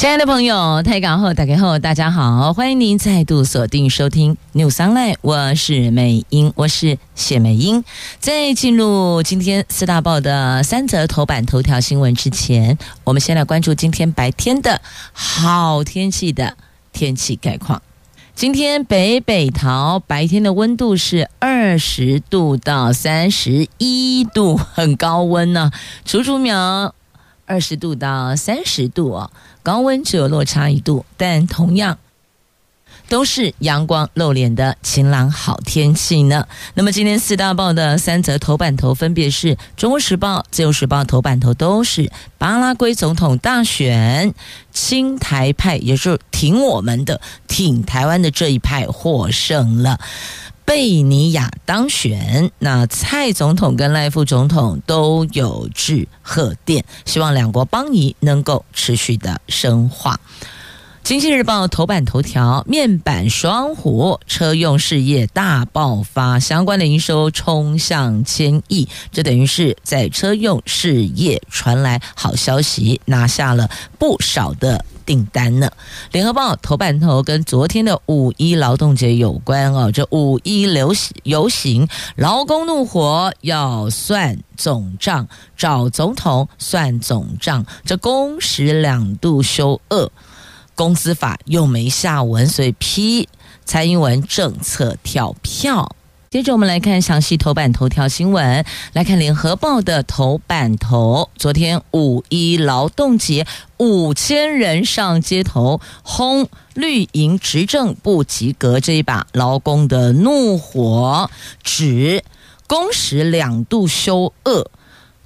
亲爱的朋友，台港后打开后，大家好，欢迎您再度锁定收听 News Online，我是美英，我是谢美英。在进入今天四大报的三则头版头条新闻之前，我们先来关注今天白天的好天气的天气概况。今天北北桃白天的温度是二十度到三十一度，很高温呢、啊。竹竹苗二十度到三十度哦。高温只有落差一度，但同样都是阳光露脸的晴朗好天气呢。那么今天四大报的三则头版头分别是《中国时报》《自由时报》头版头都是巴拉圭总统大选，亲台派也就是挺我们的、挺台湾的这一派获胜了。贝尼亚当选，那蔡总统跟赖副总统都有致贺电，希望两国邦谊能够持续的深化。经济日报头版头条：面板双虎车用事业大爆发，相关的营收冲向千亿，这等于是在车用事业传来好消息，拿下了不少的。订单呢？联合报头版头跟昨天的五一劳动节有关哦。这五一流行游行，劳工怒火要算总账，找总统算总账。这工时两度修二，公司法又没下文，所以批蔡英文政策跳票。接着我们来看详细头版头条新闻，来看联合报的头版头。昨天五一劳动节，五千人上街头轰绿营执政不及格，这一把劳工的怒火，指工时两度修二，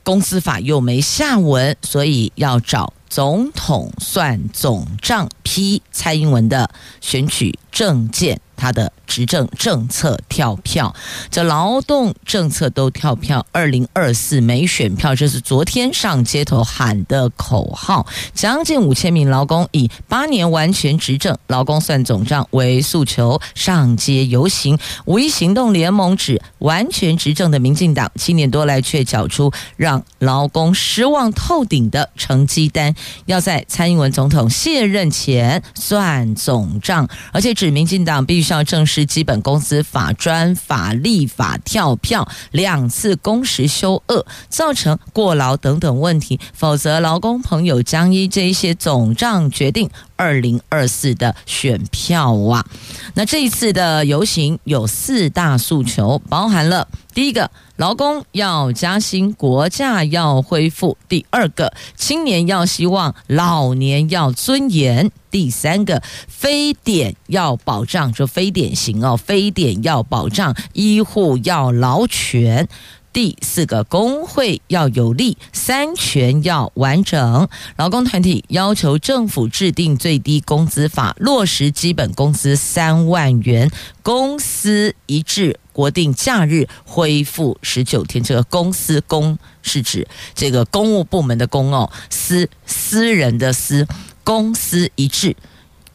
公司法又没下文，所以要找总统算总账，批蔡英文的选举政见。他的执政政策跳票，这劳动政策都跳票。二零二四没选票，这是昨天上街头喊的口号。将近五千名劳工以八年完全执政，劳工算总账为诉求上街游行。五一行动联盟指，完全执政的民进党七年多来却缴出让劳工失望透顶的成绩单，要在蔡英文总统卸任前算总账，而且指民进党必要正视基本工资法专法立法跳票两次工时休恶，造成过劳等等问题，否则劳工朋友将依这一些总账决定二零二四的选票啊。那这一次的游行有四大诉求，包含了第一个。劳工要加薪，国家要恢复；第二个，青年要希望，老年要尊严；第三个，非典要保障，就非典型哦，非典要保障，医护要劳权。第四个，工会要有力，三权要完整。劳工团体要求政府制定最低工资法，落实基本工资三万元，公司一致，国定假日恢复十九天。这个公司公是指这个公务部门的公哦，私私人的私，公司一致。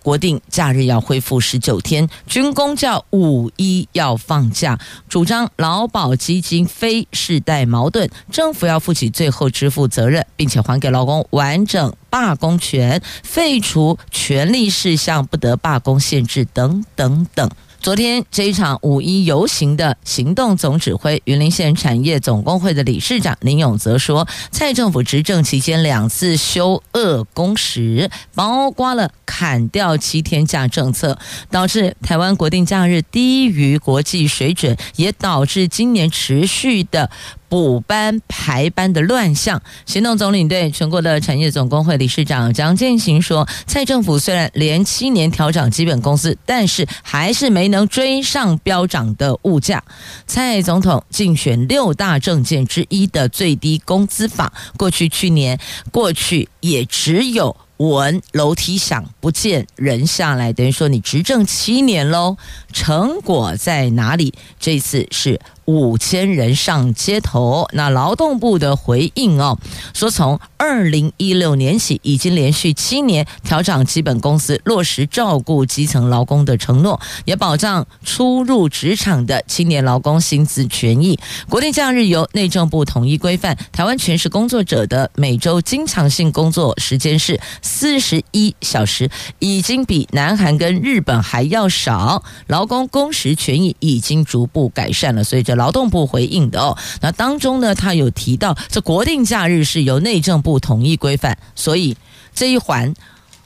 国定假日要恢复十九天，军公叫五一要放假，主张劳保基金非世代矛盾，政府要负起最后支付责任，并且还给劳工完整罢工权，废除权利事项不得罢工限制等等等。昨天这一场五一游行的行动总指挥云林县产业总工会的理事长林永泽说，蔡政府执政期间两次修恶工时，包括了砍掉七天假政策，导致台湾国定假日低于国际水准，也导致今年持续的。补班排班的乱象，行动总领队全国的产业总工会理事长蒋建行说：“蔡政府虽然连七年调涨基本工资，但是还是没能追上飙涨的物价。蔡总统竞选六大政见之一的最低工资法，过去去年过去也只有。”闻楼梯响，不见人下来，等于说你执政七年喽，成果在哪里？这次是。五千人上街头，那劳动部的回应哦，说从二零一六年起，已经连续七年调整基本工资，落实照顾基层劳工的承诺，也保障初入职场的青年劳工薪资权益。国定假日由内政部统一规范，台湾全时工作者的每周经常性工工作时间是四十一小时，已经比南韩跟日本还要少，劳工工时权益已经逐步改善了，所以这。劳动部回应的哦，那当中呢，他有提到这国定假日是由内政部统一规范，所以这一环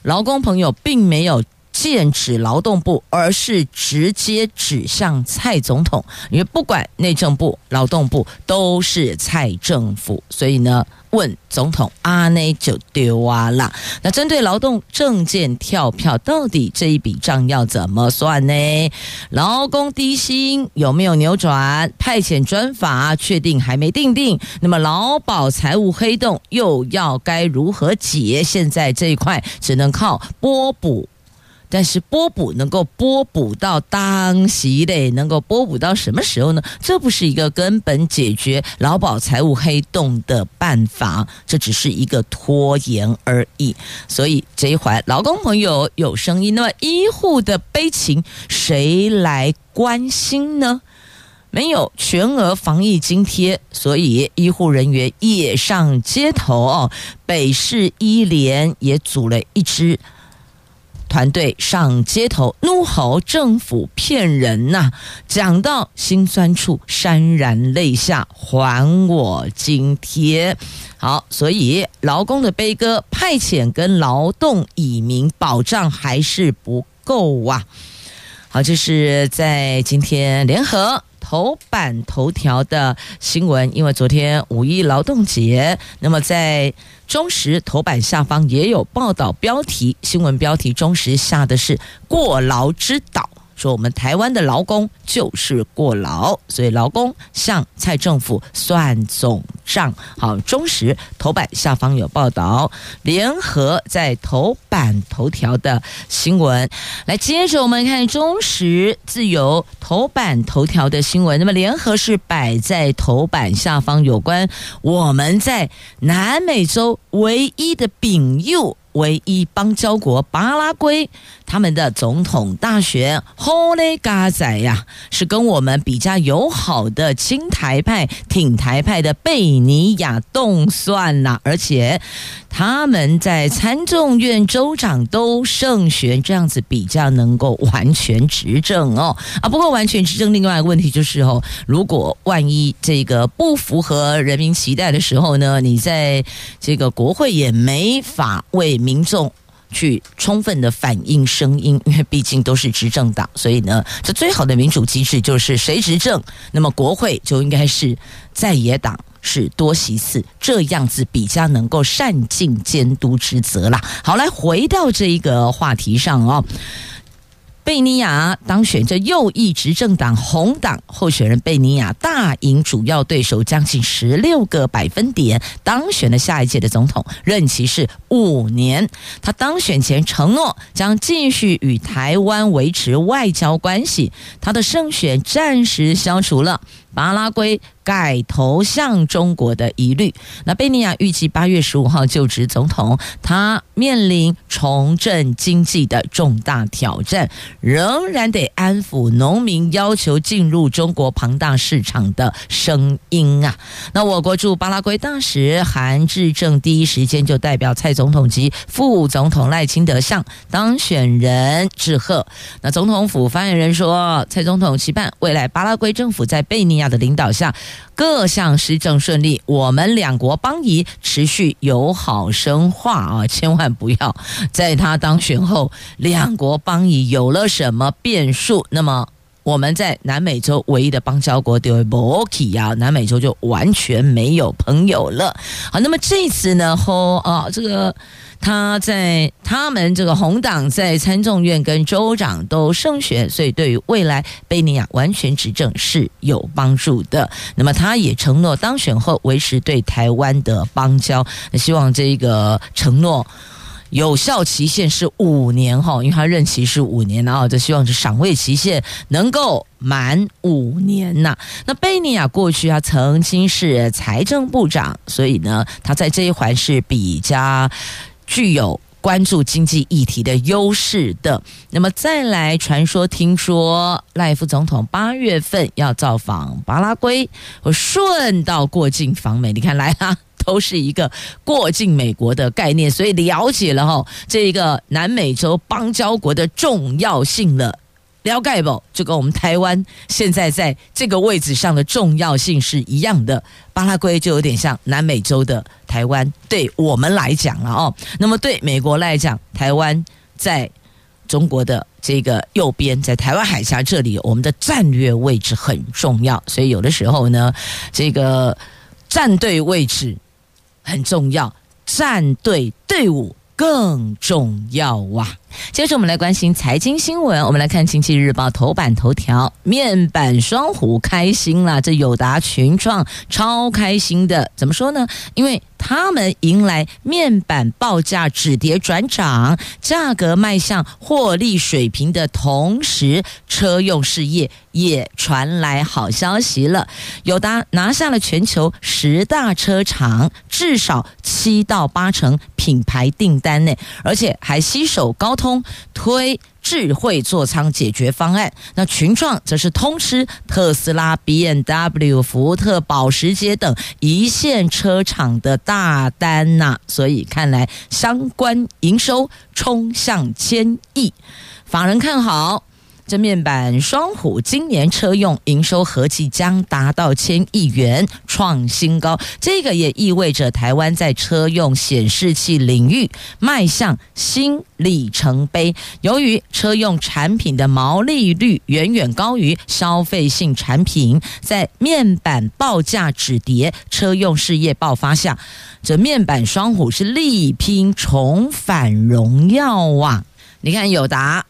劳工朋友并没有剑指劳动部，而是直接指向蔡总统，因为不管内政部、劳动部都是蔡政府，所以呢。问总统阿内就丢啊啦。那针对劳动证件跳票，到底这一笔账要怎么算呢？劳工低薪有没有扭转？派遣专法确定还没定定。那么劳保财务黑洞又要该如何解？现在这一块只能靠拨补。但是拨补能够拨补到当时嘞，能够拨补到什么时候呢？这不是一个根本解决劳保财务黑洞的办法，这只是一个拖延而已。所以这一环劳工朋友有声音，那么医护的悲情谁来关心呢？没有全额防疫津贴，所以医护人员也上街头哦。北市医联也组了一支。团队上街头怒吼政府骗人呐、讲到心酸处潸然泪下，还我津贴。好，所以劳工的悲歌，派遣跟劳动移民保障还是不够啊。好，这是在今天联合。头版头条的新闻，因为昨天五一劳动节，那么在中时头版下方也有报道标题，新闻标题中时下的是过劳之岛。说我们台湾的劳工就是过劳，所以劳工向蔡政府算总账。好，中时头版下方有报道，联合在头版头条的新闻。来，接着我们看中时自由头版头条的新闻。那么联合是摆在头版下方，有关我们在南美洲唯一的丙友。唯一邦交国巴拉圭，他们的总统大选，好嘞嘎仔呀，是跟我们比较友好的亲台派、挺台派的贝尼亚动算呐，而且他们在参众院州长都胜选，这样子比较能够完全执政哦。啊，不过完全执政，另外一个问题就是哦，如果万一这个不符合人民期待的时候呢，你在这个国会也没法为。民众去充分的反映声音，因为毕竟都是执政党，所以呢，这最好的民主机制就是谁执政，那么国会就应该是在野党是多席次，这样子比较能够善尽监督职责啦。好，来回到这一个话题上哦。贝尼亚当选，这右翼执政党红党候选人贝尼亚大赢主要对手将近十六个百分点，当选了下一届的总统，任期是五年。他当选前承诺将继续与台湾维持外交关系，他的胜选暂时消除了巴拉圭改投向中国的疑虑。那贝尼亚预计八月十五号就职总统，他面临重振经济的重大挑战，仍然得安抚农民要求进入中国庞大市场的声音啊。那我国驻巴拉圭大使韩志正第一时间就代表蔡总统及副总统赖清德向当选人致贺。那总统府发言人说，蔡总统期盼未来巴拉圭政府在贝尼亚的领导下，各项施政顺利，我们两国邦谊持续友好深化啊！千万不要在他当选后，两国邦谊有了什么变数，那么我们在南美洲唯一的邦交国就会没去啊，南美洲就完全没有朋友了。好，那么这次呢，后啊，这个。他在他们这个红党在参众院跟州长都胜选，所以对于未来贝尼亚完全执政是有帮助的。那么他也承诺当选后维持对台湾的邦交，希望这个承诺有效期限是五年哈，因为他任期是五年，然后就希望是赏位期限能够满五年呐。那贝尼亚过去他曾经是财政部长，所以呢，他在这一环是比较具有关注经济议题的优势的。那么再来传说，听说赖副总统八月份要造访巴拉圭，我顺道过境访美，你看来啦。都是一个过境美国的概念，所以了解了哈，这个南美洲邦交国的重要性了。了解不？就跟我们台湾现在在这个位置上的重要性是一样的。巴拉圭就有点像南美洲的台湾，对我们来讲了哦。那么对美国来讲，台湾在中国的这个右边，在台湾海峡这里，我们的战略位置很重要。所以有的时候呢，这个战队位置。很重要，战队队伍更重要啊！接着我们来关心财经新闻，我们来看《经济日报》头版头条：面板双虎开心了，这友达、群创超开心的。怎么说呢？因为他们迎来面板报价止跌转涨，价格迈向获利水平的同时，车用事业也传来好消息了。友达拿下了全球十大车厂至少七到八成品牌订单呢，而且还携手高通推智慧座舱解决方案，那群创则是通吃特斯拉、BMW、福特、保时捷等一线车厂的大单呐，所以看来相关营收冲向千亿，法人看好。这面板双虎今年车用营收合计将达到千亿元，创新高。这个也意味着台湾在车用显示器领域迈向新里程碑。由于车用产品的毛利率远远高于消费性产品，在面板报价止跌、车用事业爆发下，这面板双虎是力拼重返荣耀啊！你看友达。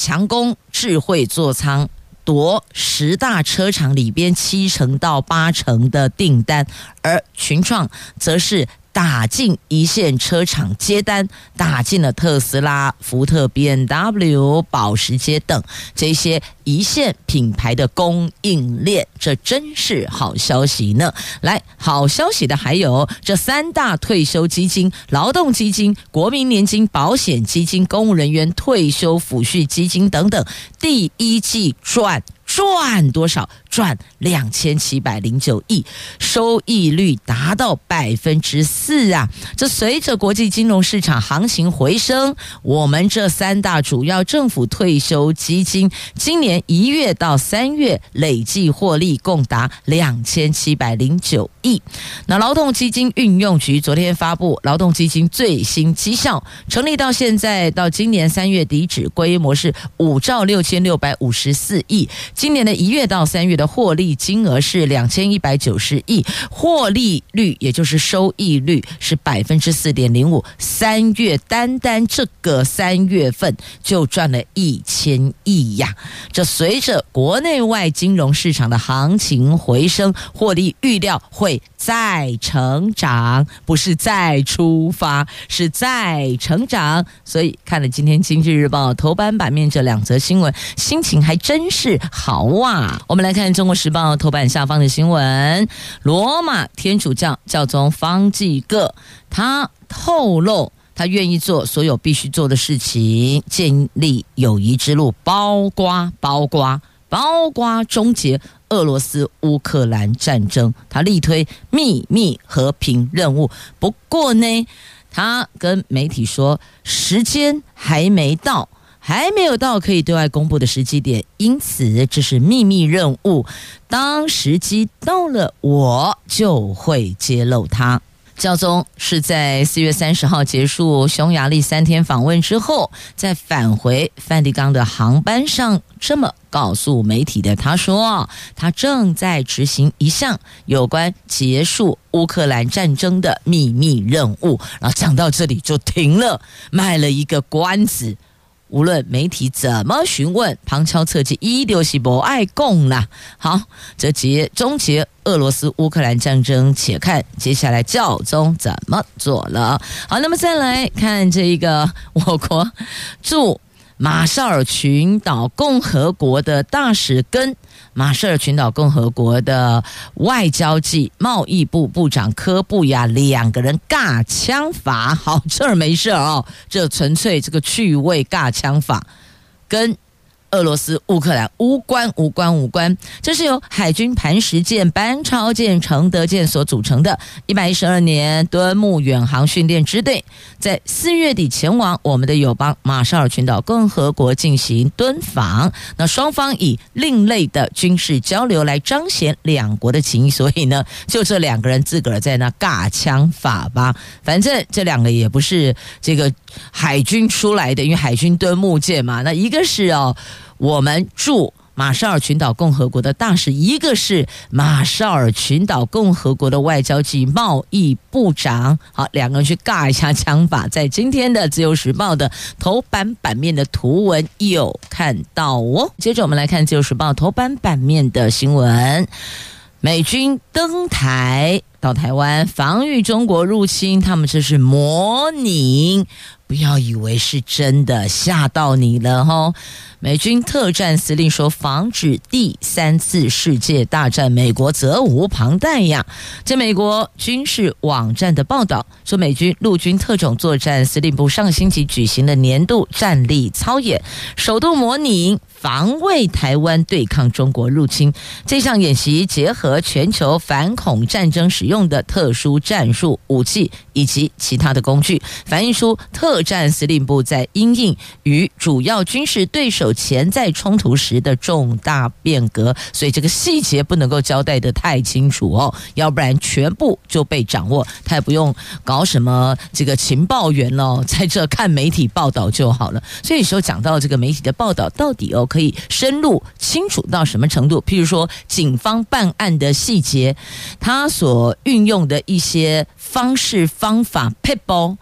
强攻智慧座舱，夺十大车厂里边七成到八成的订单，而群创则是。打进一线车厂接单，打进了特斯拉、福特、BMW、保时捷等这些一线品牌的供应链，这真是好消息呢！来，好消息的还有这三大退休基金：劳动基金、国民年金保险基金、公务人员退休抚恤基金等等，第一季赚。赚多少？赚两千七百零九亿，收益率达到百分之四啊！这随着国际金融市场行情回升，我们这三大主要政府退休基金今年一月到三月累计获利共达两千七百零九亿。那劳动基金运用局昨天发布劳动基金最新绩效，成立到现在到今年三月底止，规模是五兆六千六百五十四亿。今年的一月到三月的获利金额是两千一百九十亿，获利率也就是收益率是百分之四点零五。三月单单这个三月份就赚了一千亿呀！这随着国内外金融市场的行情回升，获利预料会再成长，不是再出发，是再成长。所以看了今天《经济日报》头版版面这两则新闻，心情还真是好。好哇！我们来看《中国时报》头版下方的新闻：罗马天主教教宗方济各，他透露他愿意做所有必须做的事情，建立友谊之路，包括包括包括终结俄罗斯乌克兰战争，他力推秘密和平任务。不过呢，他跟媒体说，时间还没到。还没有到可以对外公布的时机点，因此这是秘密任务。当时机到了，我就会揭露它。教宗是在四月三十号结束匈牙利三天访问之后，在返回梵蒂冈的航班上，这么告诉媒体的。他说，他正在执行一项有关结束乌克兰战争的秘密任务。然后讲到这里就停了，卖了一个关子。无论媒体怎么询问，旁敲侧击，一丢西不爱供啦。好，这集终结俄罗斯乌克兰战争，且看接下来教宗怎么做了。好，那么再来看这一个我国驻马绍尔群岛共和国的大使跟。马绍尔群岛共和国的外交暨贸易部部长科布亚两个人尬枪法，好，这儿没事哦，这纯粹这个趣味尬枪法，跟。俄罗斯、乌克兰无关、无关、无关。这是由海军磐石舰、班超舰、承德舰所组成的一百一十二年敦睦远航训练支队，在四月底前往我们的友邦马绍尔群岛共和国进行敦访。那双方以另类的军事交流来彰显两国的情谊，所以呢，就这两个人自个儿在那尬枪法吧。反正这两个也不是这个海军出来的，因为海军敦睦舰嘛。那一个是哦。我们驻马绍尔群岛共和国的大使，一个是马绍尔群岛共和国的外交及贸易部长，好，两个人去尬一下枪法，在今天的《自由时报》的头版版面的图文有看到哦。接着我们来看《自由时报》头版版面的新闻：美军登台到台湾防御中国入侵，他们这是模拟，不要以为是真的，吓到你了吼。美军特战司令说：“防止第三次世界大战，美国责无旁贷呀。”在美国军事网站的报道说，美军陆军特种作战司令部上星期举行的年度战力操演，首度模拟防卫台湾、对抗中国入侵。这项演习结合全球反恐战争使用的特殊战术武器以及其他的工具，反映出特战司令部在因应与主要军事对手。潜在冲突时的重大变革，所以这个细节不能够交代得太清楚哦，要不然全部就被掌握，他也不用搞什么这个情报员哦，在这看媒体报道就好了。所以说讲到这个媒体的报道到底哦可以深入清楚到什么程度？譬如说警方办案的细节，他所运用的一些方式方法撇步，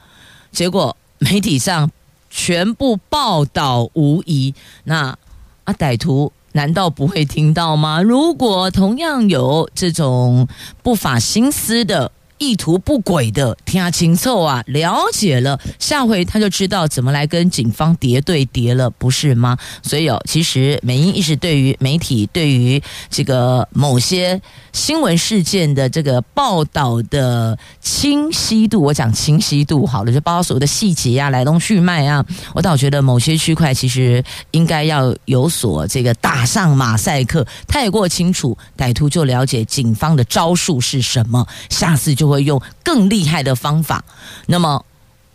结果媒体上。全部报道无疑，那啊歹徒难道不会听到吗？如果同样有这种不法心思的。意图不轨的听清楚啊，了解了，下回他就知道怎么来跟警方叠对叠了，不是吗？所以哦，其实美英一直对于媒体对于这个某些新闻事件的这个报道的清晰度，我讲清晰度好了，就包括所有的细节啊、来龙去脉啊，我倒觉得某些区块其实应该要有所这个打上马赛克，太过清楚，歹徒就了解警方的招数是什么，下次就。会用更厉害的方法，那么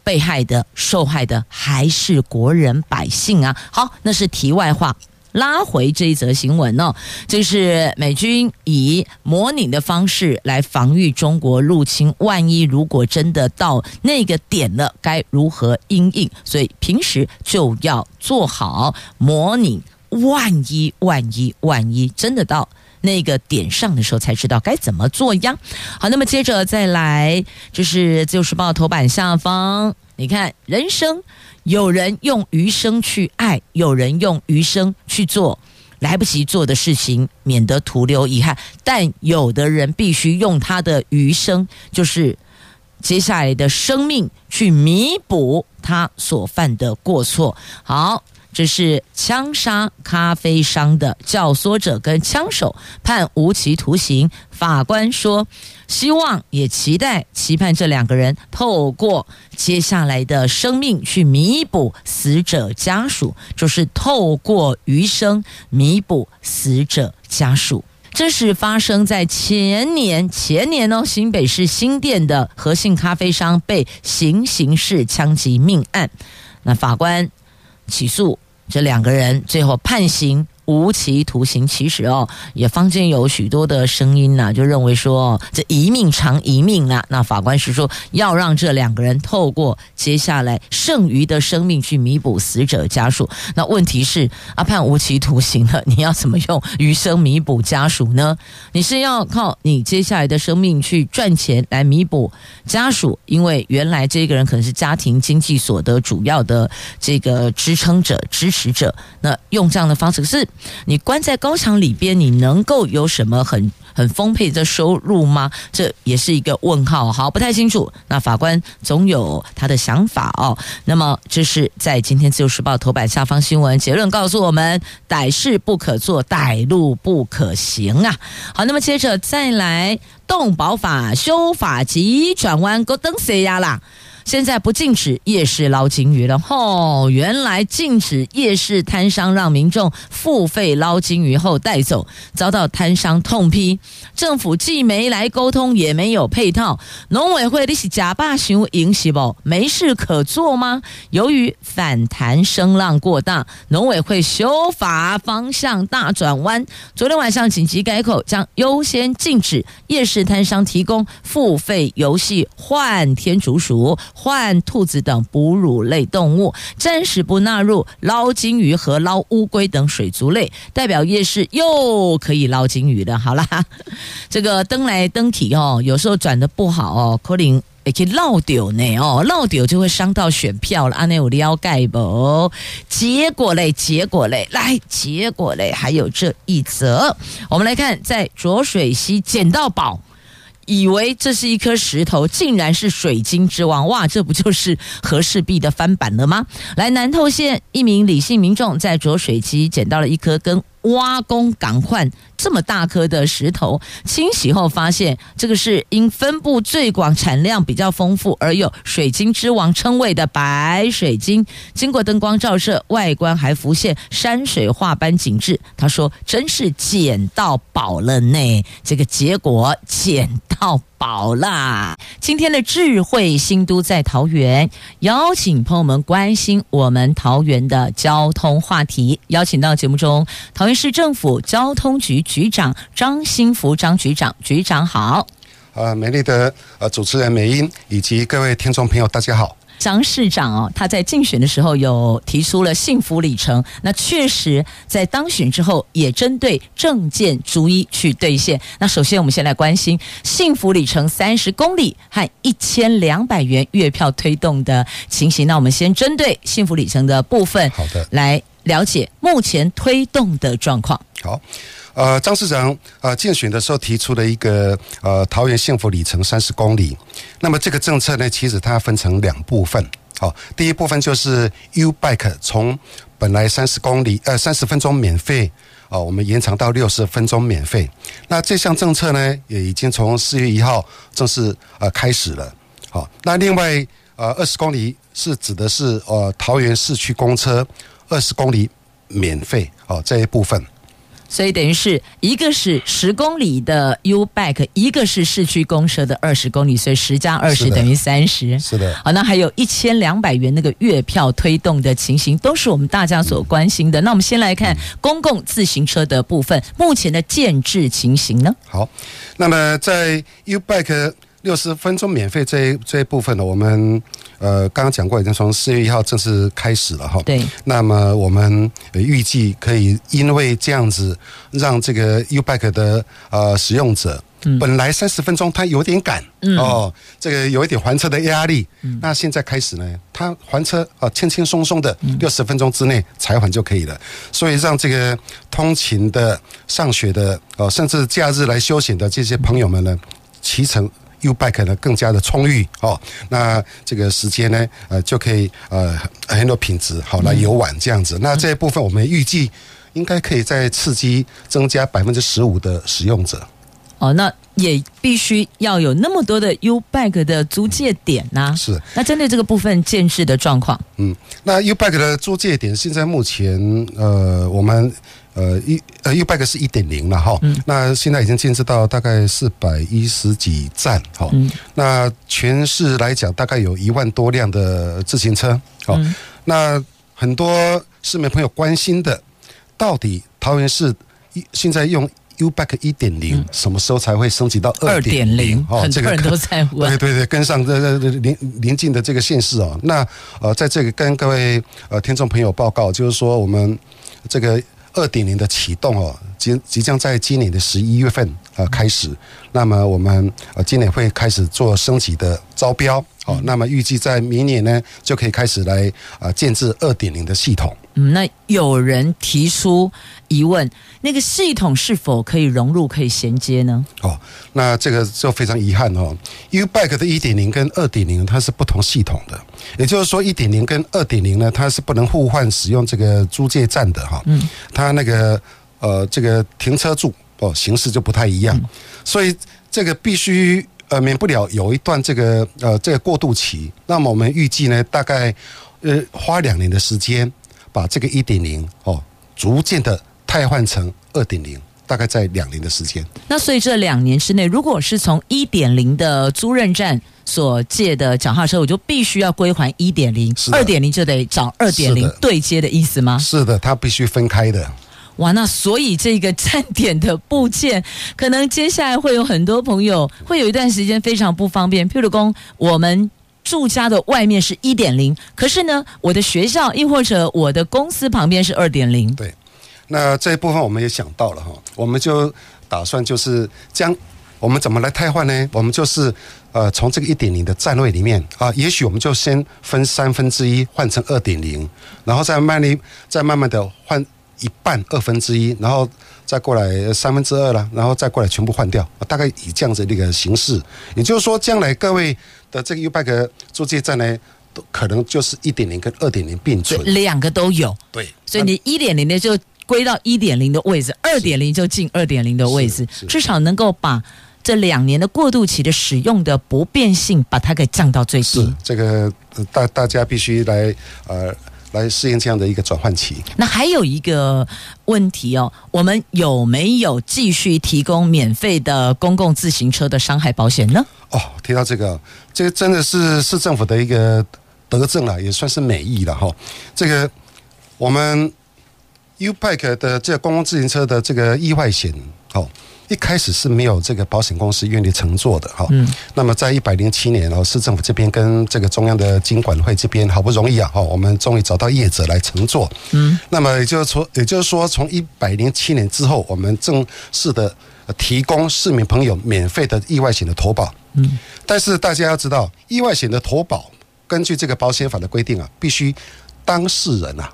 被害的、受害的还是国人百姓啊！好，那是题外话。拉回这一则新闻哦，这是美军以模拟的方式来防御中国入侵。万一如果真的到那个点了，该如何应应？所以平时就要做好模拟。万一、万一、万一真的到。那个点上的时候才知道该怎么做呀。好，那么接着再来，就是《自由时报》头版下方，你看，人生有人用余生去爱，有人用余生去做来不及做的事情，免得徒留遗憾。但有的人必须用他的余生，就是接下来的生命，去弥补他所犯的过错。好。这是枪杀咖啡商的教唆者跟枪手判无期徒刑。法官说，希望也期待期盼这两个人透过接下来的生命去弥补死者家属，就是透过余生弥补死者家属。这是发生在前年前年哦，新北市新店的何姓咖啡商被行刑式枪击命案。那法官起诉。这两个人最后判刑无期徒刑。其实哦，也坊间有许多的声音呐、就认为说这一命偿一命啊。那法官是说要让这两个人透过接下来剩余的生命去弥补死者家属。那问题是，阿判无期徒刑了，你要怎么用余生弥补家属呢？你是要靠你接下来的生命去赚钱来弥补家属？因为原来这个人可能是家庭经济所得主要的这个支撑者、支持者。那用这样的方式，是你关在高墙里边，你能够有什么很很丰沛的收入吗？这也是一个问号。好，不太清楚。那法官总有他的想法哦。那么，这是在今天自由时报头版下方新闻结论告诉我们：歹事不可做，歹路不可行啊。好，那么接着再来动保法修法急转弯，够登谁呀啦？现在不禁止夜市捞金鱼了，吼、原来禁止夜市摊商让民众付费捞金鱼后带走，遭到摊商痛批。政府既没来沟通，也没有配套。农委会你是假霸行营是不？没事可做吗？由于反弹声浪过大，农委会修法方向大转弯。昨天晚上紧急改口，将优先禁止夜市摊商提供付费游戏换天竺鼠。换兔子等哺乳类动物，暂时不纳入捞金鱼和捞乌龟等水族类，代表夜市又可以捞金鱼了。好啦，这个登来登去哦，有时候转的不好哦，可能也可以漏掉呢哦，漏掉就会伤到选票了。安内有了解不？结果嘞，结果嘞，来，结果嘞，还有这一则，我们来看，在浊水溪捡到宝。以为这是一颗石头，竟然是水晶之王！哇，这不就是和氏璧的翻版了吗？来，南投县一名李姓民众在浊水溪捡到了一颗跟挖工赶换这么大颗的石头，清洗后发现，这个是因分布最广、产量比较丰富而有“水晶之王”称谓的白水晶。经过灯光照射，外观还浮现山水画般景致。他说：“真是捡到宝了呢！”这个结果捡到好啦！今天的智慧新都在桃园，邀请朋友们关心我们桃园的交通话题，邀请到节目中桃园。市政府交通局局长张新福张局长，局长好。呃，美丽的呃主持人美英以及各位听众朋友，大家好。张市长哦，他在竞选的时候有提出了幸福里程，那确实在当选之后也针对政见逐一去兑现。那首先我们先来关心幸福里程三十公里和一千两百元月票推动的情形。那我们先针对幸福里程的部分，好的，来。了解目前推动的状况。好，呃，张市长呃竞选的时候提出了一个呃桃园幸福里程三十公里。那么这个政策呢，其实它分成两部分。好，第一部分就是 U Bike 从本来三十公里呃三十分钟免费哦，我们延长到六十分钟免费。那这项政策呢，也已经从四月一号正式呃开始了。好，那另外呃二十公里是指的是呃桃园市区公车。二十公里免费哦，这一部分，所以等于是一个是十公里的 U Bike，一个是市区公车的二十公里，所以十加二十等于三十。是的，好，那还有一千两百元那个月票推动的情形，都是我们大家所关心的。那我们先来看公共自行车的部分，目前的建制情形呢？好，那么在 U Bike。六十分钟免费这一这一部分呢，我们呃刚刚讲过，已经从四月一号正式开始了哈。对。那么我们预计可以因为这样子，让这个 Ubike 的呃使用者，本来三十分钟他有点赶哦，这个有一点还车的压力。那现在开始呢，他还车啊轻轻松松的六十分钟之内才还就可以了。所以让这个通勤的、上学的哦，甚至假日来休闲的这些朋友们呢，骑乘。U bike 呢更加的充裕哦，那这个时间呢，呃，就可以呃很多品质，好来游玩这样子。那这一部分我们预计应该可以再刺激增加百分之十五的使用者。哦，那也必须要有那么多的 U bike 的租借点呐、啊。是。那针对这个部分建设的状况，嗯，那 U bike 的租借点现在目前呃我们。呃，一呃，Ubike 是一点零了哈，那现在已经建设到大概四百一十几站，哈，那全市来讲大概有一万多辆的自行车，好，那很多市民朋友关心的，到底桃园市现在用 U-Bike 一点零，什么时候才会升级到二点零？哦，很多人都在问。对对对，跟上这这邻临近的这个县市哦。那呃，在这个跟各位呃听众朋友报告，就是说我们这个二点零的启动哦，即即将在今年的十一月份呃开始。那么我们呃今年会开始做升级的招标。好，那么预计在明年呢，就可以开始来啊建置二点零的系统。嗯，那有人提出疑问，那个系统是否可以融入、可以衔接呢？哦，那这个就非常遗憾哦。U-Bike 的一点零跟二点零它是不同系统的，也就是说一点零跟二点零呢，它是不能互换使用这个租借站的哈。嗯，它那个呃这个停车柱哦形式就不太一样，嗯、所以这个必须。呃，免不了有一段这个呃这个过渡期。那么我们预计呢，大概呃花两年的时间，把这个一点零哦，逐渐的汰换成二点零，大概在两年的时间。那所以这两年之内，如果是从一点零的租赁站所借的脚踏车，我就必须要归还一点零，二点零就得找二点零对接的意思吗？是的，它必须分开的。哇，那所以这个站点的部件，可能接下来会有很多朋友会有一段时间非常不方便。譬如说，我们住家的外面是一点零，可是呢，我的学校亦或者我的公司旁边是二点零。对，那这一部分我们也想到了哈，我们就打算就是将我们怎么来替换呢？我们就是呃，从这个一点零的站位里面啊，也许我们就先分三分之一换成二点零，然后再慢慢再慢慢的换。一半二分之一，然后再过来三分之二了，然后再过来全部换掉，大概以这样子的一个形式。也就是说，将来各位的这个 U-Bike 租借站呢，都可能就是一点零跟二点零并存，两个都有。对，所以你一点零的就归到一点零的位置，二点零就进二点零的位置，至少能够把这两年的过渡期的使用的不变性，把它给降到最低。是这个大大家必须来呃。来适应这样的一个转换期。那还有一个问题哦，我们有没有继续提供免费的公共自行车的伤害保险呢？哦，提到这个，这个真的是市政府的一个德政了，也算是美意了哈。这个我们 U-Bike 的这个公共自行车的这个意外险，好。一开始是没有这个保险公司愿意乘坐的哈，嗯，那么在一百零七年，然后市政府这边跟这个中央的经管会这边好不容易啊，哈，我们终于找到业者来乘坐，嗯，那么也就是说，也就是说，从一百零七年之后，我们正式的提供市民朋友免费的意外险的投保，嗯，但是大家要知道，意外险的投保根据这个保险法的规定啊，必须当事人啊，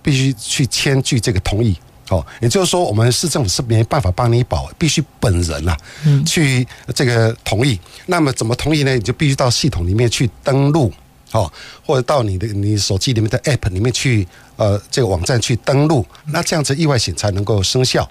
必须去签具这个同意。哦，也就是说，我们市政府是没办法帮你保，必须本人呐、啊，去这个同意。那么怎么同意呢？你就必须到系统里面去登录，哦，或者到你的你手机里面的 App 里面去，呃，这个网站去登录，那这样子意外险才能够生效。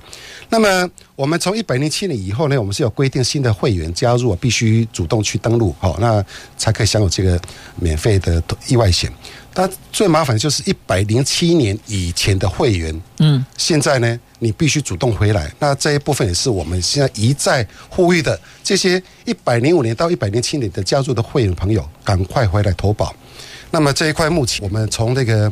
那么我们从一百零七年以后呢，我们是有规定新的会员加入，必须主动去登录，好，那才可以享有这个免费的意外险。那最麻烦的就是一百零七年以前的会员，嗯，现在呢，你必须主动回来。那这一部分也是我们现在一再呼吁的，这些一百零五年到一百零七年的加入的会员朋友，赶快回来投保。那么这一块目前我们从那个。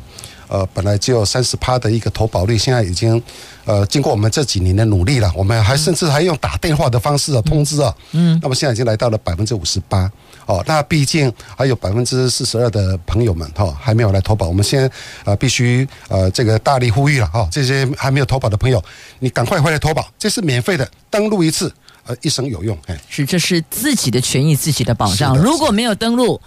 呃，本来只有三十趴的一个投保率，现在已经，呃，经过我们这几年的努力了，我们还甚至还用打电话的方式啊通知啊，嗯，那么现在已经来到了百分之五十八，哦，那毕竟还有百分之四十二的朋友们哈、哦、还没有来投保，我们先啊、呃、必须呃这个大力呼吁了哈、哦，这些还没有投保的朋友，你赶快回来投保，这是免费的，登录一次，呃，一生有用，哎，是，这是自己的权益，自己的保障，如果没有登录。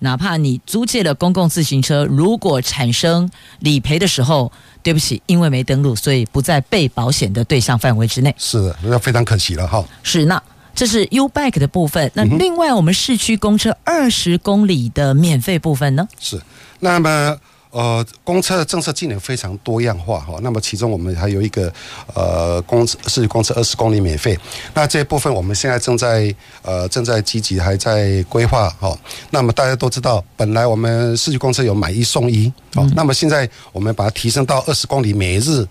哪怕你租借了公共自行车，如果产生理赔的时候，对不起，因为没登录，所以不在被保险的对象范围之内。是的，那非常可惜了哈。是，那这是 U-Bike 的部分。那另外，我们市区公车二十公里的免费部分呢？是，那么。呃，公车的政策今年非常多样化哈。那么其中我们还有一个呃公市区公车二十公里免费。那这一部分我们现在正在呃正在积极还在规划哈。那么大家都知道，本来我们市区公车有买一送一，哦，那么现在我们把它提升到二十公里每日。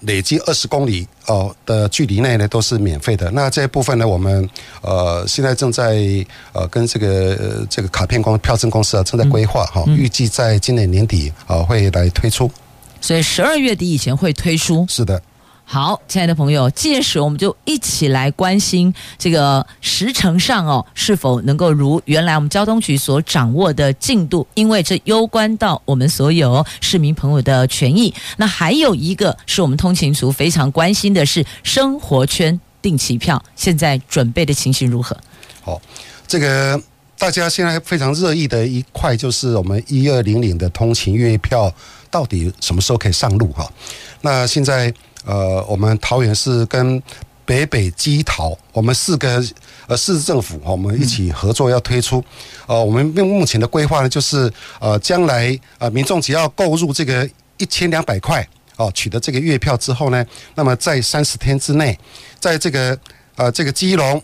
累计二十公里哦的距离内呢，都是免费的。那这一部分呢，我们呃现在正在呃跟这个、呃、这个卡片公票证公司啊正在规划哈，预计在今年年底啊会来推出。所以十二月底以前会推出。是的。好，亲爱的朋友，届时我们就一起来关心这个时程上哦，是否能够如原来我们交通局所掌握的进度，因为这攸关到我们所有市民朋友的权益。那还有一个是我们通勤族非常关心的是生活圈定期票，现在准备的情形如何？好，这个大家现在非常热议的一块就是我们一二零零的通勤月票到底什么时候可以上路哈？那现在。呃，我们桃园市跟北北基桃，我们四个呃市政府，我们一起合作要推出。呃，我们目目前的规划呢，就是呃，将来呃民众只要购入这个一千两百块哦，取得这个月票之后呢，那么在三十天之内，在这个呃这个基隆、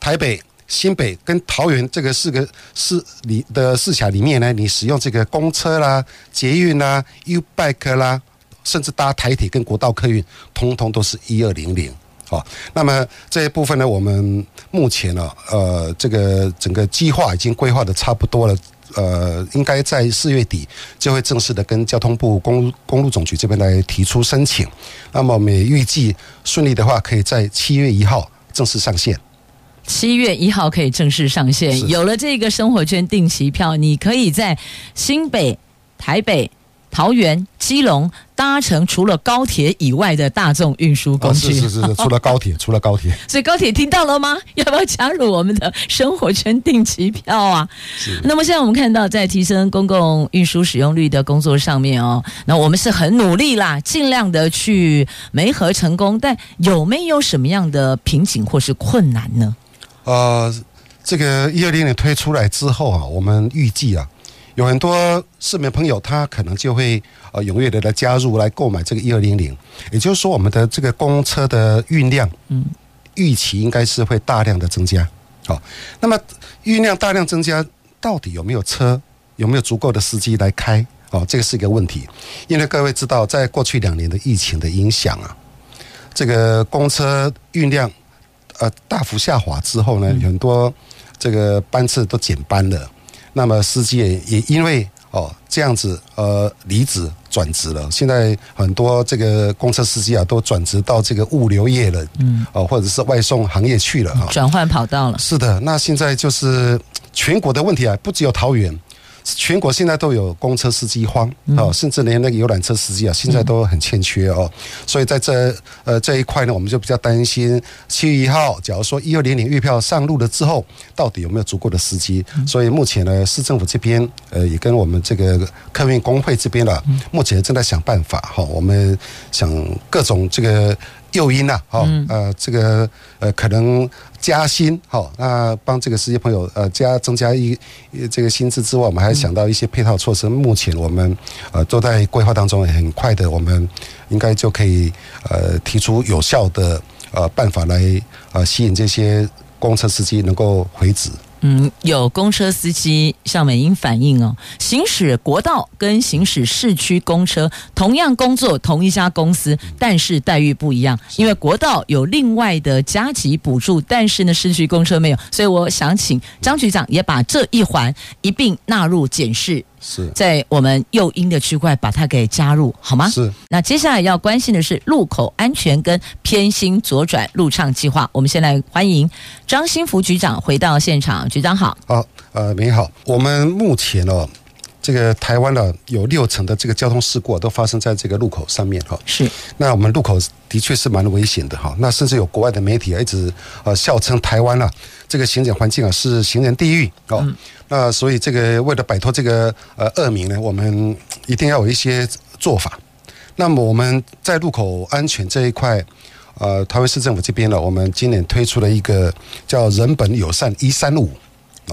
台北、新北跟桃园这个四个市里的市辖里面呢，你使用这个公车啦、捷运啦、U-Bike 啦。甚至搭台铁跟国道客运，通通都是一二零零好。那么这一部分呢，我们目前呢，呃，这个整个计划已经规划的差不多了，呃，应该在四月底就会正式的跟交通部公公路总局这边来提出申请。那么我们也预计顺利的话，可以在七月一号正式上线。七月一号可以正式上线，有了这个生活圈定期票，你可以在新北、台北。桃园、基隆搭乘除了高铁以外的大众运输工具，哦、是是是，除了高铁，除了高铁。所以高铁听到了吗？要不要加入我们的生活圈定期票啊？是。那么现在我们看到，在提升公共运输使用率的工作上面哦，那我们是很努力啦，尽量的去没合成功。但有没有什么样的瓶颈或是困难呢？呃，这个一二零零推出来之后啊，我们预计啊。有很多市民朋友，他可能就会呃踊跃的来加入来购买这个一二零零，也就是说，我们的这个公车的运量，嗯，预期应该是会大量的增加。好，那么运量大量增加，到底有没有车，有没有足够的司机来开？哦，这个是一个问题。因为各位知道，在过去两年的疫情的影响啊，这个公车运量呃大幅下滑之后呢，很多这个班次都减班了。那么司机也也因为哦这样子呃离职转职了，现在很多这个公车司机啊都转职到这个物流业了，嗯，哦或者是外送行业去了啊，转换跑道了。是的，那现在就是全国的问题啊，不只有桃园。全国现在都有公车司机荒哦，甚至连那个游览车司机啊，现在都很欠缺哦。所以在这呃这一块呢，我们就比较担心七月一号，假如说一二零零月票上路了之后，到底有没有足够的司机？所以目前呢，市政府这边呃也跟我们这个客运工会这边了，目前正在想办法哈。我们想各种这个。诱因呐，好，呃，这个呃，可能加薪，好，那帮这个司机朋友呃加增加一这个薪资之外，我们还想到一些配套措施。目前我们呃都在规划当中，很快的，我们应该就可以呃提出有效的呃办法来呃吸引这些公车司机能够回职。嗯，有公车司机向美英反映哦，行驶国道跟行驶市区公车同样工作同一家公司，但是待遇不一样。因为国道有另外的加急补助，但是呢，市区公车没有。所以我想请张局长也把这一环一并纳入检视。是在我们诱因的区块把它给加入好吗？是。那接下来要关心的是路口安全跟偏心左转路畅计划。我们先来欢迎张新福局长回到现场。局长好。好，呃，您好。我们目前哦，这个台湾呢有六成的这个交通事故都发生在这个路口上面哈。是。那我们路口的确是蛮危险的哈。那甚至有国外的媒体啊一直呃笑称台湾啊这个行驶环境啊是行人地狱哦。嗯那所以这个为了摆脱这个呃恶名呢，我们一定要有一些做法。那么我们在路口安全这一块，呃，台湾市政府这边呢，我们今年推出了一个叫“人本友善一三五”。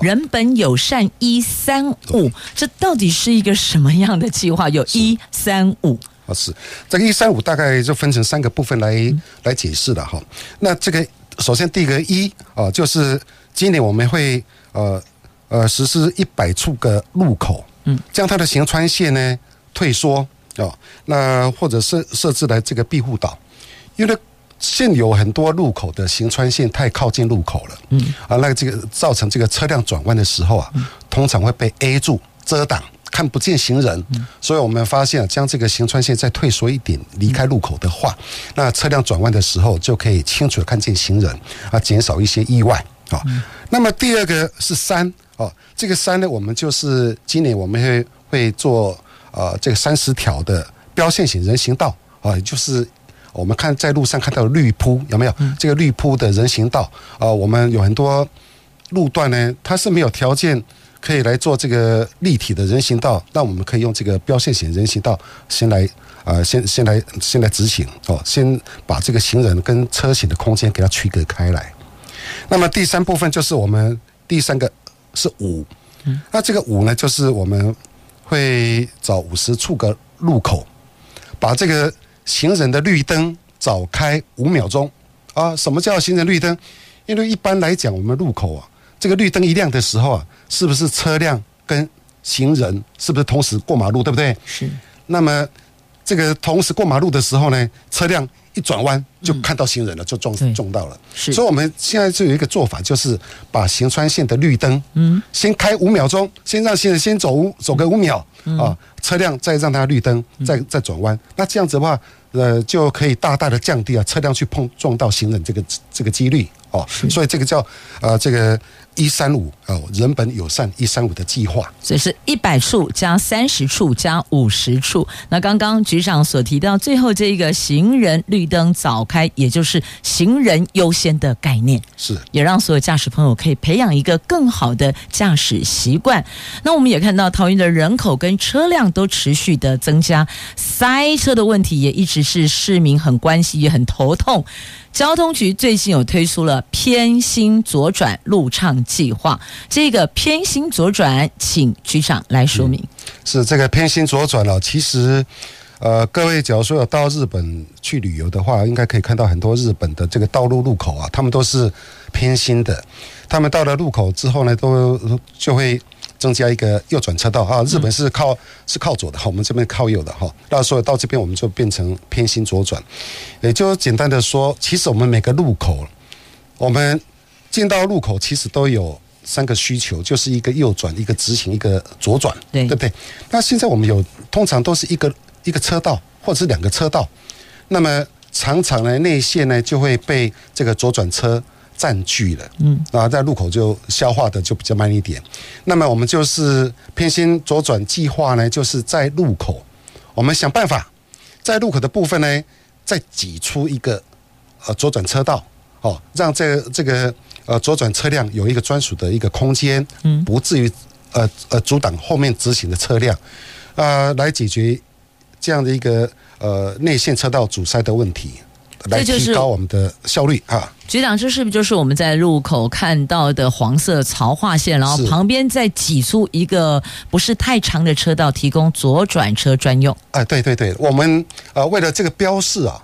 人本友善一三五，这到底是一个什么样的计划？有一三五。啊，是。这个一三五大概就分成三个部分来、嗯、来解释了哈。那这个首先第一个一啊，就是今年我们会呃。呃，实施一百处个路口，嗯，将它的行穿线呢退缩哦，那或者是设置了这个庇护岛，因为现有很多路口的行穿线太靠近路口了，嗯，啊，那这个造成这个车辆转弯的时候啊，通常会被 A 住遮挡看不见行人，所以我们发现将这个行穿线再退缩一点，离开路口的话，那车辆转弯的时候就可以清楚的看见行人啊，减少一些意外啊。那么第二个是三哦，这个三呢，我们就是今年我们会会做呃这个三十条的标线型人行道啊，就是。我们看在路上看到绿铺有没有？这个绿铺的人行道啊、呃，我们有很多路段呢，它是没有条件可以来做这个立体的人行道，那我们可以用这个标线型人行道先来啊、呃，先先来先来执行哦，先把这个行人跟车行的空间给它区隔开来。那么第三部分就是我们第三个是五，那这个五呢，就是我们会找五十处个路口，把这个。行人的绿灯早开五秒钟啊！什么叫行人绿灯？因为一般来讲，我们路口啊，这个绿灯一亮的时候啊，是不是车辆跟行人是不是同时过马路，对不对？是。那么这个同时过马路的时候呢，车辆一转弯就看到行人了，嗯、就撞撞到了。是。所以我们现在就有一个做法，就是把行穿线的绿灯，嗯，先开五秒钟，先让行人先走走个五秒。啊，车辆再让它绿灯，再再转弯，那这样子的话，呃，就可以大大的降低啊车辆去碰撞到行人这个这个几率哦。所以这个叫呃这个。一三五哦，人本友善一三五的计划，所以是一百处加三十处加五十处。那刚刚局长所提到最后这一个行人绿灯早开，也就是行人优先的概念，是也让所有驾驶朋友可以培养一个更好的驾驶习惯。那我们也看到桃园的人口跟车辆都持续的增加，塞车的问题也一直是市民很关心也很头痛。交通局最近有推出了偏心左转路畅计划，这个偏心左转，请局长来说明。是这个偏心左转哦，其实，呃，各位假如说有到日本去旅游的话，应该可以看到很多日本的这个道路路口啊，他们都是偏心的，他们到了路口之后呢，都就会。增加一个右转车道啊！日本是靠、嗯、是靠左的，我们这边靠右的哈。那所以到这边我们就变成偏心左转，也就简单的说，其实我们每个路口，我们进到路口其实都有三个需求，就是一个右转、一个直行、一个左转，对对不对？那现在我们有通常都是一个一个车道或者是两个车道，那么常常呢内线呢就会被这个左转车。占据了，嗯，啊，在路口就消化的就比较慢一点。那么我们就是偏心左转计划呢，就是在路口，我们想办法在路口的部分呢，再挤出一个呃左转车道，哦，让这、这个呃左转车辆有一个专属的一个空间，嗯，不至于呃呃阻挡后面直行的车辆，啊、呃，来解决这样的一个呃内线车道阻塞的问题。来提高我们的效率啊！局长，这是不是就是我们在路口看到的黄色槽化线，然后旁边再挤出一个不是太长的车道，提供左转车专用？啊，对对对，我们呃为了这个标示啊，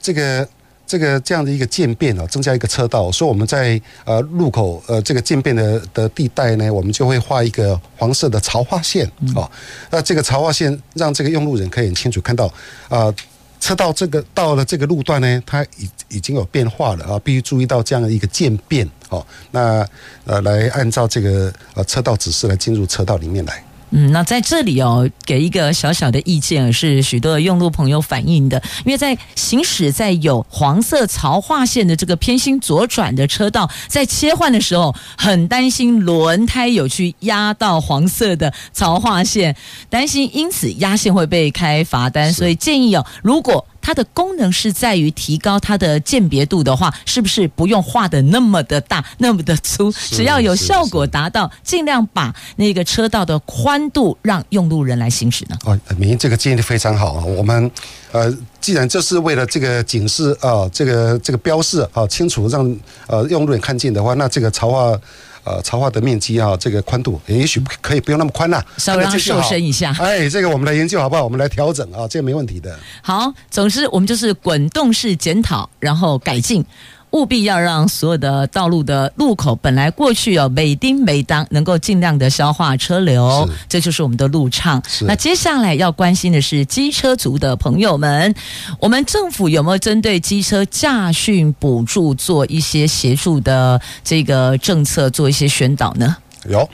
这个这个这样的一个渐变啊，增加一个车道，所以我们在呃路口呃这个渐变的的地带呢，我们就会画一个黄色的槽化线啊。那这个槽化线让这个用路人可以很清楚看到啊。呃车道这个到了这个路段呢，它已已经有变化了啊，必须注意到这样的一个渐变哦。那呃，来按照这个呃车道指示来进入车道里面来。嗯，那在这里哦，给一个小小的意见，是许多的用路朋友反映的，因为在行驶在有黄色槽化线的这个偏心左转的车道，在切换的时候，很担心轮胎有去压到黄色的槽化线，担心因此压线会被开罚单，所以建议哦，如果它的功能是在于提高它的鉴别度的话，是不是不用画的那么的大，那么的粗？只要有效果达到，尽量把那个车道的宽度让用路人来行驶呢？哦，明这个建议非常好啊！我们呃，既然这是为了这个警示啊，这个这个标示啊清楚让呃用路人看见的话，那这个潮化。呃，槽化的面积啊，这个宽度也许可以不用那么宽了，稍微瘦身一下。哎，这个我们来研究好不好？我们来调整啊，这个没问题的。好，总之我们就是滚动式检讨，然后改进。务必要让所有的道路的路口本来过去有每丁每当能够尽量的消化车流，这就是我们的路畅。那接下来要关心的是机车族的朋友们，我们政府有没有针对机车驾训补助做一些协助的这个政策，做一些宣导呢？有，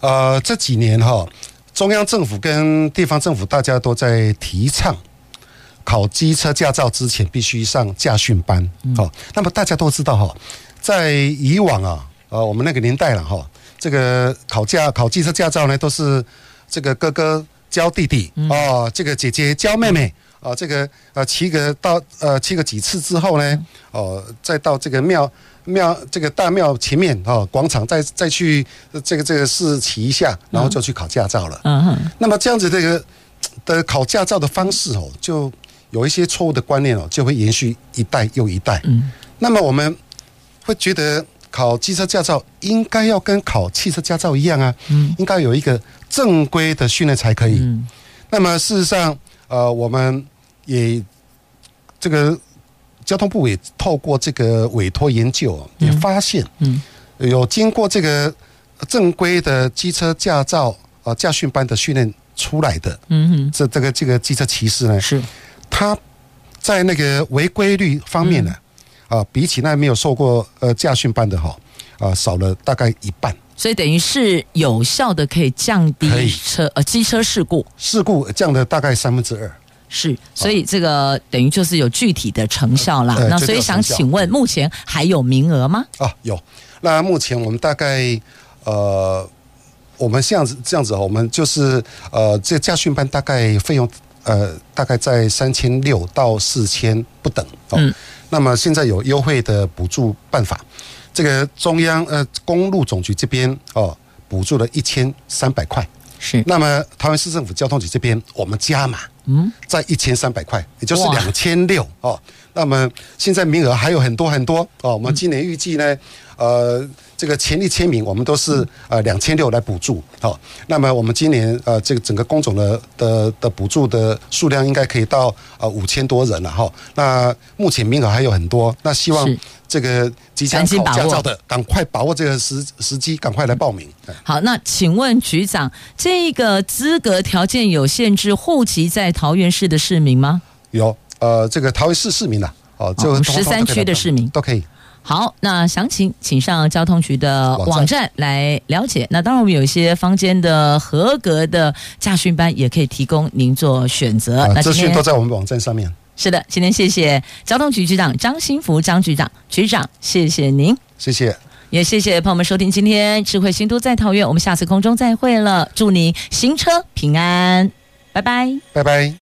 呃，这几年哈。中央政府跟地方政府大家都在提倡，考机车驾照之前必须上驾训班。好、嗯，那么大家都知道哈，在以往啊，呃，我们那个年代了哈，这个考驾考机车驾照呢，都是这个哥哥教弟弟哦，这个姐姐教妹妹。啊，这个呃，骑个到呃，骑个几次之后呢，哦，再到这个庙庙这个大庙前面哦，广场再再去这个这个试骑一下，然后就去考驾照了。嗯哼。那么这样子这个的考驾照的方式哦，就有一些错误的观念哦，就会延续一代又一代。嗯。那么我们会觉得考机车驾照应该要跟考汽车驾照一样啊，嗯，应该有一个正规的训练才可以。嗯。那么事实上。呃，我们也这个交通部也透过这个委托研究，也发现，嗯，有经过这个正规的机车驾照啊驾训班的训练出来的，嗯哼，这这个这个机车骑士呢，是他在那个违规率方面呢，啊，比起那没有受过呃驾训班的哈，啊，少了大概一半。所以等于是有效的，可以降低车呃机车事故，事故降了大概三分之二。是，所以这个等于就是有具体的成效啦。那所以想请问，目前还有名额吗？啊，有。那目前我们大概呃，我们这样子这样子，我们就是呃，这驾训班大概费用呃，大概在三千六到四千不等。嗯。那么现在有优惠的补助办法。这个中央呃公路总局这边哦，补助了一千三百块，是。那么台湾市政府交通局这边我们加码，嗯，在一千三百块，也就是两千六哦。那么现在名额还有很多很多哦。我们今年预计呢，呃，这个潜力签名我们都是呃两千六来补助哦。那么我们今年呃这个整个工种的的的补助的数量应该可以到呃五千多人了哈。那目前名额还有很多，那希望。这个即将考驾照的，赶快把握这个时时机，赶快来报名。好，那请问局长，这个资格条件有限制，户籍在桃园市的市民吗？有，呃，这个桃园市市民的，哦，就十三区的市民都可以。好，那详情请上交通局的网站来了解。那当然，我们有一些坊间的合格的驾训班，也可以提供您做选择。那资讯都在我们网站上面。是的，今天谢谢交通局局长张新福张局长，局长，谢谢您，谢谢，也谢谢朋友们收听今天智慧新都在桃园，我们下次空中再会了，祝您行车平安，拜拜，拜拜。